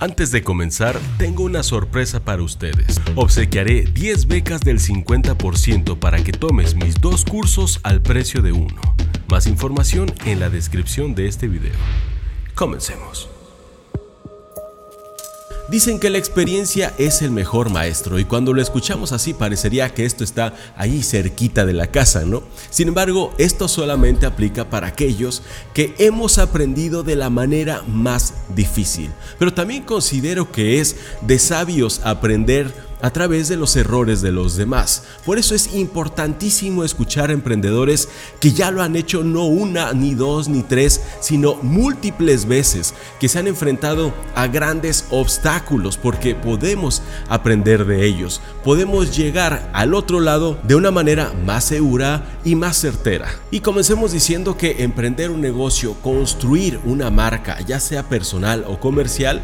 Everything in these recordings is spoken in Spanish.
Antes de comenzar, tengo una sorpresa para ustedes. Obsequiaré 10 becas del 50% para que tomes mis dos cursos al precio de uno. Más información en la descripción de este video. Comencemos. Dicen que la experiencia es el mejor maestro y cuando lo escuchamos así parecería que esto está ahí cerquita de la casa, ¿no? Sin embargo, esto solamente aplica para aquellos que hemos aprendido de la manera más difícil. Pero también considero que es de sabios aprender a través de los errores de los demás. Por eso es importantísimo escuchar a emprendedores que ya lo han hecho no una, ni dos, ni tres, sino múltiples veces, que se han enfrentado a grandes obstáculos, porque podemos aprender de ellos, podemos llegar al otro lado de una manera más segura y más certera. Y comencemos diciendo que emprender un negocio, construir una marca, ya sea personal o comercial,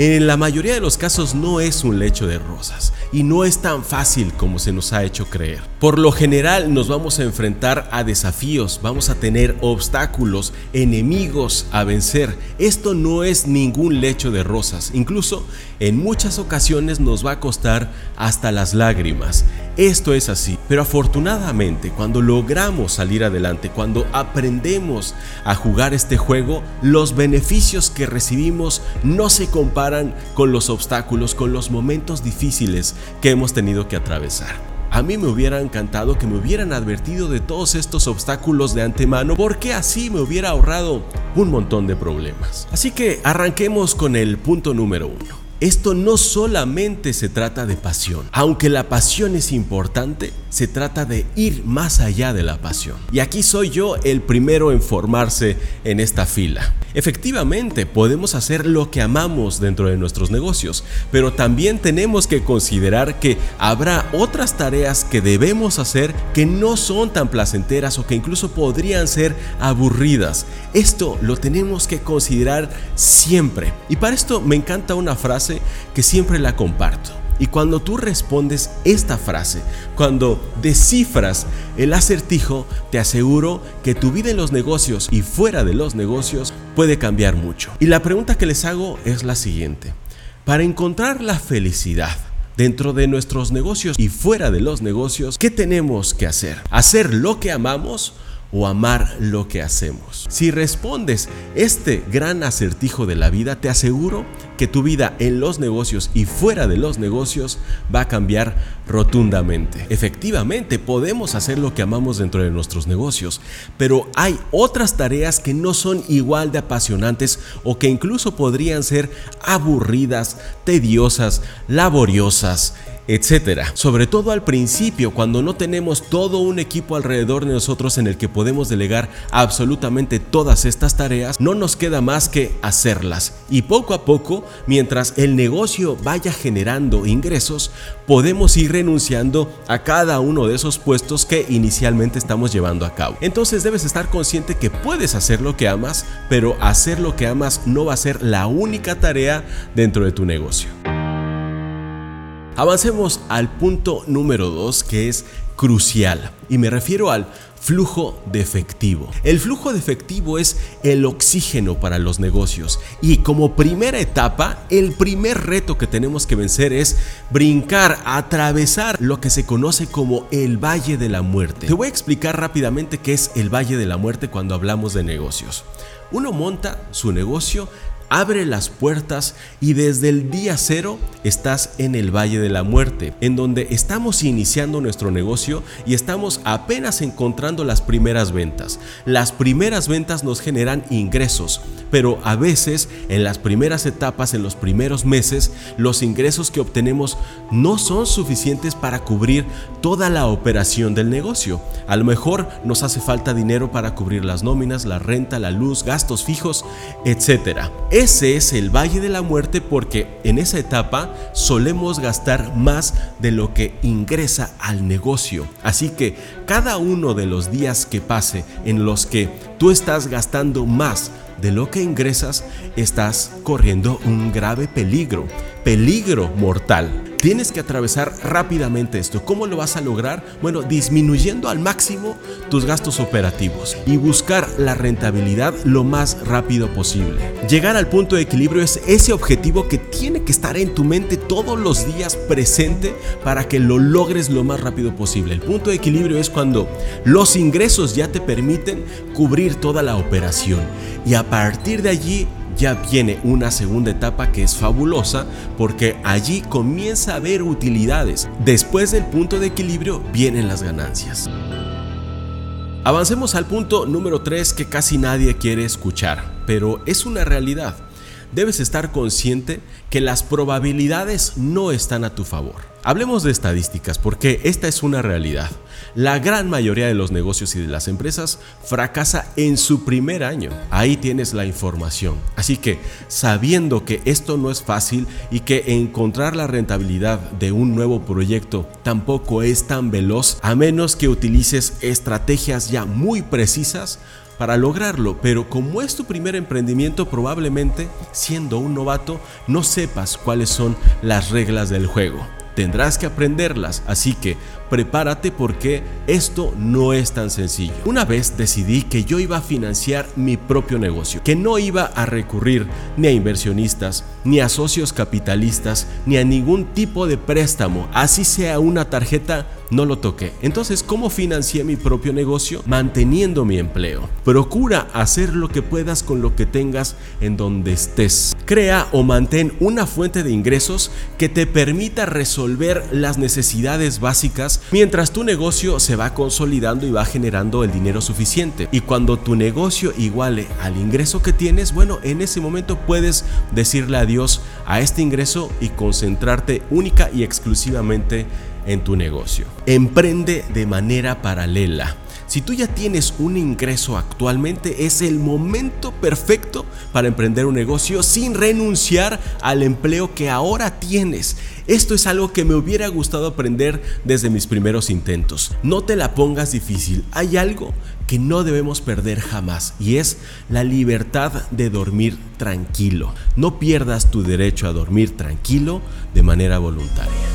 en la mayoría de los casos no es un lecho de rosas y no es tan fácil como se nos ha hecho creer. Por lo general nos vamos a enfrentar a desafíos, vamos a tener obstáculos, enemigos a vencer. Esto no es ningún lecho de rosas, incluso en muchas ocasiones nos va a costar hasta las lágrimas. Esto es así, pero afortunadamente cuando logramos salir adelante, cuando aprendemos a jugar este juego, los beneficios que recibimos no se comparan con los obstáculos, con los momentos difíciles que hemos tenido que atravesar. A mí me hubiera encantado que me hubieran advertido de todos estos obstáculos de antemano porque así me hubiera ahorrado un montón de problemas. Así que arranquemos con el punto número uno. Esto no solamente se trata de pasión, aunque la pasión es importante, se trata de ir más allá de la pasión. Y aquí soy yo el primero en formarse en esta fila. Efectivamente, podemos hacer lo que amamos dentro de nuestros negocios, pero también tenemos que considerar que habrá otras tareas que debemos hacer que no son tan placenteras o que incluso podrían ser aburridas. Esto lo tenemos que considerar siempre. Y para esto me encanta una frase que siempre la comparto. Y cuando tú respondes esta frase, cuando descifras el acertijo, te aseguro que tu vida en los negocios y fuera de los negocios puede cambiar mucho. Y la pregunta que les hago es la siguiente. Para encontrar la felicidad, dentro de nuestros negocios y fuera de los negocios, ¿qué tenemos que hacer? ¿Hacer lo que amamos o amar lo que hacemos? Si respondes este gran acertijo de la vida, te aseguro que tu vida en los negocios y fuera de los negocios va a cambiar rotundamente. Efectivamente, podemos hacer lo que amamos dentro de nuestros negocios, pero hay otras tareas que no son igual de apasionantes o que incluso podrían ser aburridas, tediosas, laboriosas, etcétera. Sobre todo al principio, cuando no tenemos todo un equipo alrededor de nosotros en el que podemos delegar absolutamente todas estas tareas, no nos queda más que hacerlas. Y poco a poco, mientras el negocio vaya generando ingresos, podemos ir renunciando a cada uno de esos puestos que inicialmente estamos llevando a cabo. Entonces debes estar consciente que puedes hacer lo que amas, pero hacer lo que amas no va a ser la única tarea dentro de tu negocio. Avancemos al punto número 2 que es crucial y me refiero al flujo de efectivo. El flujo de efectivo es el oxígeno para los negocios y como primera etapa, el primer reto que tenemos que vencer es brincar, atravesar lo que se conoce como el Valle de la Muerte. Te voy a explicar rápidamente qué es el Valle de la Muerte cuando hablamos de negocios. Uno monta su negocio abre las puertas y desde el día cero estás en el Valle de la Muerte, en donde estamos iniciando nuestro negocio y estamos apenas encontrando las primeras ventas. Las primeras ventas nos generan ingresos, pero a veces en las primeras etapas, en los primeros meses, los ingresos que obtenemos no son suficientes para cubrir toda la operación del negocio. A lo mejor nos hace falta dinero para cubrir las nóminas, la renta, la luz, gastos fijos, etc. Ese es el valle de la muerte porque en esa etapa solemos gastar más de lo que ingresa al negocio. Así que cada uno de los días que pase en los que tú estás gastando más de lo que ingresas, estás corriendo un grave peligro, peligro mortal Tienes que atravesar rápidamente esto. ¿Cómo lo vas a lograr? Bueno, disminuyendo al máximo tus gastos operativos y buscar la rentabilidad lo más rápido posible. Llegar al punto de equilibrio es ese objetivo que tiene que estar en tu mente todos los días presente para que lo logres lo más rápido posible. El punto de equilibrio es cuando los ingresos ya te permiten cubrir toda la operación y a partir de allí ya viene una segunda etapa que es fabulosa porque allí comienza a haber utilidades. Después del punto de equilibrio vienen las ganancias. Avancemos al punto número 3 que casi nadie quiere escuchar, pero es una realidad. Debes estar consciente que las probabilidades no están a tu favor. Hablemos de estadísticas porque esta es una realidad. La gran mayoría de los negocios y de las empresas fracasa en su primer año. Ahí tienes la información. Así que sabiendo que esto no es fácil y que encontrar la rentabilidad de un nuevo proyecto tampoco es tan veloz a menos que utilices estrategias ya muy precisas para lograrlo, pero como es tu primer emprendimiento, probablemente siendo un novato no sepas cuáles son las reglas del juego. Tendrás que aprenderlas, así que prepárate porque esto no es tan sencillo. Una vez decidí que yo iba a financiar mi propio negocio, que no iba a recurrir ni a inversionistas, ni a socios capitalistas, ni a ningún tipo de préstamo, así sea una tarjeta no lo toqué. Entonces, ¿cómo financié mi propio negocio? Manteniendo mi empleo. Procura hacer lo que puedas con lo que tengas en donde estés. Crea o mantén una fuente de ingresos que te permita resolver las necesidades básicas mientras tu negocio se va consolidando y va generando el dinero suficiente. Y cuando tu negocio iguale al ingreso que tienes, bueno, en ese momento puedes decirle adiós a este ingreso y concentrarte única y exclusivamente en tu negocio. Emprende de manera paralela. Si tú ya tienes un ingreso actualmente, es el momento perfecto para emprender un negocio sin renunciar al empleo que ahora tienes. Esto es algo que me hubiera gustado aprender desde mis primeros intentos. No te la pongas difícil. Hay algo que no debemos perder jamás y es la libertad de dormir tranquilo. No pierdas tu derecho a dormir tranquilo de manera voluntaria.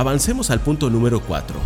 Avancemos al punto número 4.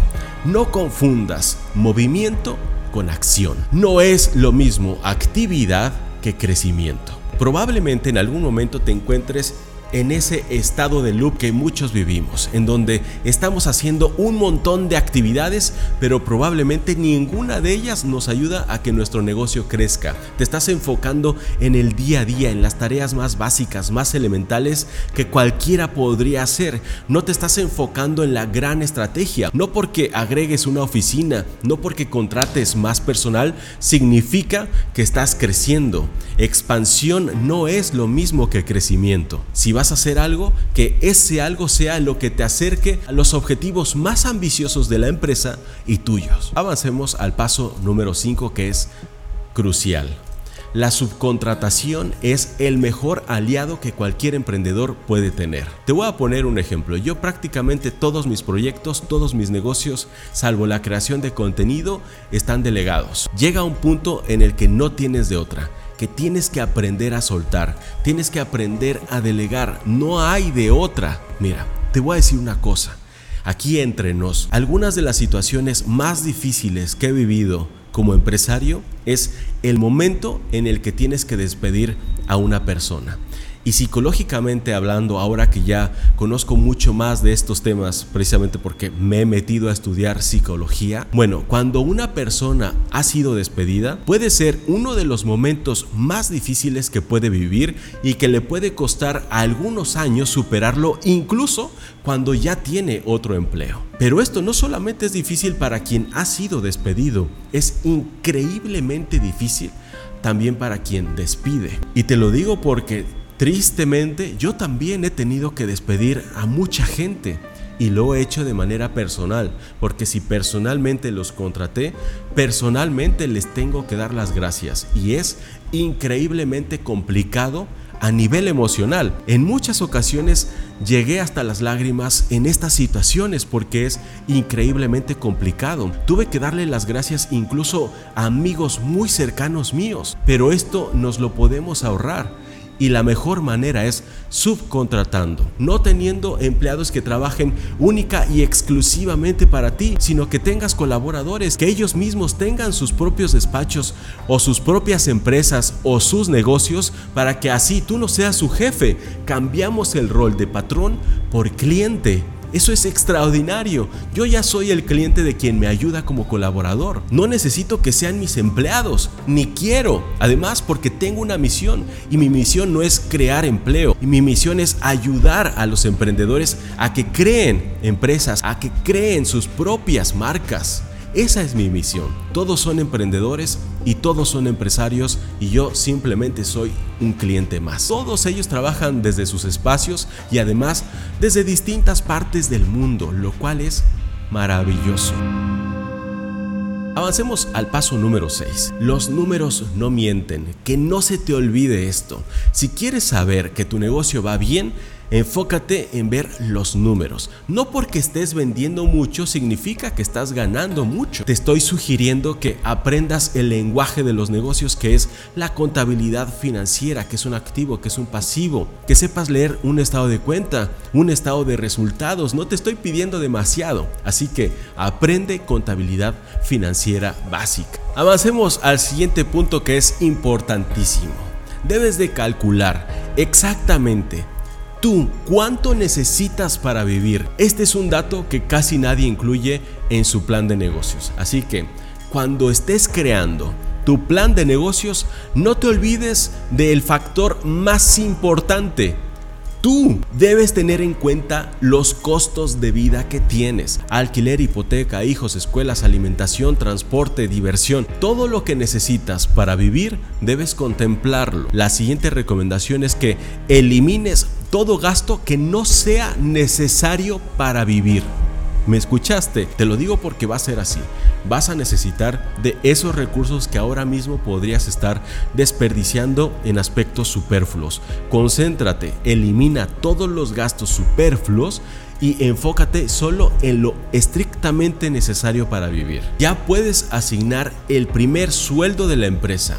No confundas movimiento con acción. No es lo mismo actividad que crecimiento. Probablemente en algún momento te encuentres en ese estado de loop que muchos vivimos, en donde estamos haciendo un montón de actividades, pero probablemente ninguna de ellas nos ayuda a que nuestro negocio crezca. Te estás enfocando en el día a día, en las tareas más básicas, más elementales que cualquiera podría hacer. No te estás enfocando en la gran estrategia. No porque agregues una oficina, no porque contrates más personal, significa que estás creciendo. Expansión no es lo mismo que crecimiento. Si vas hacer algo, que ese algo sea lo que te acerque a los objetivos más ambiciosos de la empresa y tuyos. Avancemos al paso número 5 que es crucial. La subcontratación es el mejor aliado que cualquier emprendedor puede tener. Te voy a poner un ejemplo. Yo prácticamente todos mis proyectos, todos mis negocios, salvo la creación de contenido, están delegados. Llega un punto en el que no tienes de otra tienes que aprender a soltar, tienes que aprender a delegar, no hay de otra. Mira, te voy a decir una cosa, aquí entre nos, algunas de las situaciones más difíciles que he vivido como empresario es el momento en el que tienes que despedir a una persona. Y psicológicamente hablando, ahora que ya conozco mucho más de estos temas, precisamente porque me he metido a estudiar psicología, bueno, cuando una persona ha sido despedida, puede ser uno de los momentos más difíciles que puede vivir y que le puede costar algunos años superarlo, incluso cuando ya tiene otro empleo. Pero esto no solamente es difícil para quien ha sido despedido, es increíblemente difícil también para quien despide. Y te lo digo porque Tristemente, yo también he tenido que despedir a mucha gente y lo he hecho de manera personal, porque si personalmente los contraté, personalmente les tengo que dar las gracias y es increíblemente complicado a nivel emocional. En muchas ocasiones llegué hasta las lágrimas en estas situaciones porque es increíblemente complicado. Tuve que darle las gracias incluso a amigos muy cercanos míos, pero esto nos lo podemos ahorrar y la mejor manera es subcontratando, no teniendo empleados que trabajen única y exclusivamente para ti, sino que tengas colaboradores, que ellos mismos tengan sus propios despachos o sus propias empresas o sus negocios para que así tú no seas su jefe. Cambiamos el rol de patrón por cliente eso es extraordinario. Yo ya soy el cliente de quien me ayuda como colaborador. No necesito que sean mis empleados, ni quiero. Además, porque tengo una misión y mi misión no es crear empleo. Y mi misión es ayudar a los emprendedores a que creen empresas, a que creen sus propias marcas. Esa es mi misión. Todos son emprendedores y todos son empresarios y yo simplemente soy un cliente más. Todos ellos trabajan desde sus espacios y además desde distintas partes del mundo, lo cual es maravilloso. Avancemos al paso número 6. Los números no mienten. Que no se te olvide esto. Si quieres saber que tu negocio va bien, Enfócate en ver los números. No porque estés vendiendo mucho significa que estás ganando mucho. Te estoy sugiriendo que aprendas el lenguaje de los negocios que es la contabilidad financiera, que es un activo, que es un pasivo. Que sepas leer un estado de cuenta, un estado de resultados. No te estoy pidiendo demasiado. Así que aprende contabilidad financiera básica. Avancemos al siguiente punto que es importantísimo. Debes de calcular exactamente tú cuánto necesitas para vivir. Este es un dato que casi nadie incluye en su plan de negocios. Así que cuando estés creando tu plan de negocios, no te olvides del factor más importante, Tú debes tener en cuenta los costos de vida que tienes. Alquiler, hipoteca, hijos, escuelas, alimentación, transporte, diversión. Todo lo que necesitas para vivir debes contemplarlo. La siguiente recomendación es que elimines todo gasto que no sea necesario para vivir. ¿Me escuchaste? Te lo digo porque va a ser así. Vas a necesitar de esos recursos que ahora mismo podrías estar desperdiciando en aspectos superfluos. Concéntrate, elimina todos los gastos superfluos y enfócate solo en lo estrictamente necesario para vivir. Ya puedes asignar el primer sueldo de la empresa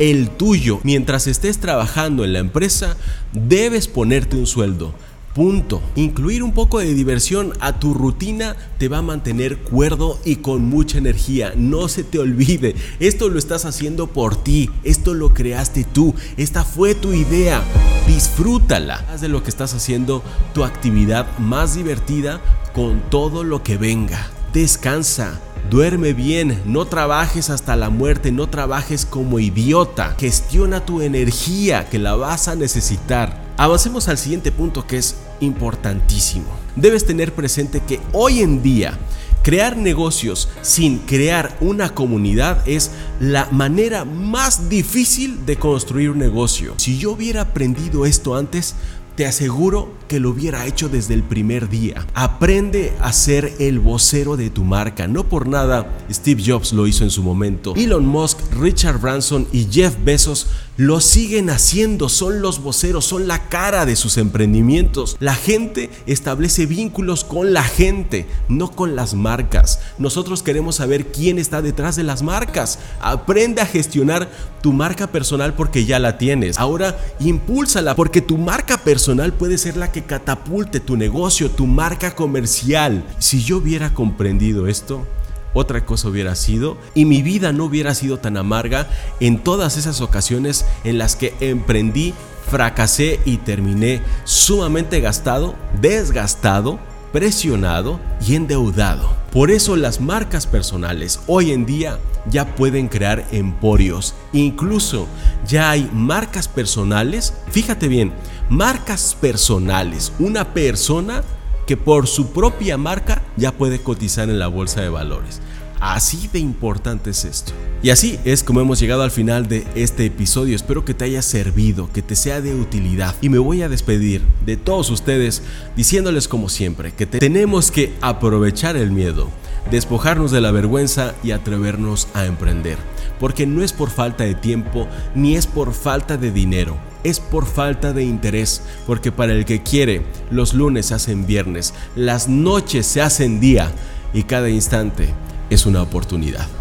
el tuyo. Mientras estés trabajando en la empresa, debes ponerte un sueldo. Punto. Incluir un poco de diversión a tu rutina te va a mantener cuerdo y con mucha energía. No se te olvide, esto lo estás haciendo por ti, esto lo creaste tú, esta fue tu idea. Disfrútala. Haz de lo que estás haciendo tu actividad más divertida con todo lo que venga. Descansa. Duerme bien, no trabajes hasta la muerte, no trabajes como idiota. Gestiona tu energía que la vas a necesitar. Avancemos al siguiente punto que es importantísimo. Debes tener presente que hoy en día crear negocios sin crear una comunidad es la manera más difícil de construir un negocio. Si yo hubiera aprendido esto antes, te aseguro que lo hubiera hecho desde el primer día. Aprende a ser el vocero de tu marca. No por nada Steve Jobs lo hizo en su momento. Elon Musk, Richard Branson y Jeff Bezos lo siguen haciendo, son los voceros, son la cara de sus emprendimientos. La gente establece vínculos con la gente, no con las marcas. Nosotros queremos saber quién está detrás de las marcas. Aprende a gestionar tu marca personal porque ya la tienes. Ahora impúlsala porque tu marca personal puede ser la que catapulte tu negocio, tu marca comercial. Si yo hubiera comprendido esto, otra cosa hubiera sido y mi vida no hubiera sido tan amarga en todas esas ocasiones en las que emprendí, fracasé y terminé sumamente gastado, desgastado, presionado y endeudado. Por eso las marcas personales hoy en día ya pueden crear emporios. Incluso ya hay marcas personales, fíjate bien, marcas personales, una persona que por su propia marca ya puede cotizar en la bolsa de valores. Así de importante es esto. Y así es como hemos llegado al final de este episodio. Espero que te haya servido, que te sea de utilidad. Y me voy a despedir de todos ustedes diciéndoles como siempre que tenemos que aprovechar el miedo, despojarnos de la vergüenza y atrevernos a emprender. Porque no es por falta de tiempo ni es por falta de dinero es por falta de interés, porque para el que quiere, los lunes se hacen viernes, las noches se hacen día y cada instante es una oportunidad.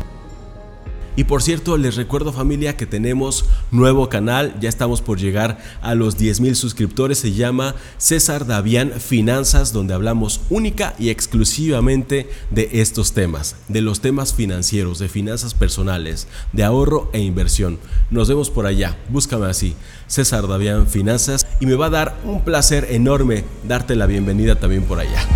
Y por cierto, les recuerdo familia que tenemos nuevo canal, ya estamos por llegar a los 10 mil suscriptores, se llama César Davián Finanzas, donde hablamos única y exclusivamente de estos temas, de los temas financieros, de finanzas personales, de ahorro e inversión. Nos vemos por allá, búscame así, César Davián Finanzas, y me va a dar un placer enorme darte la bienvenida también por allá.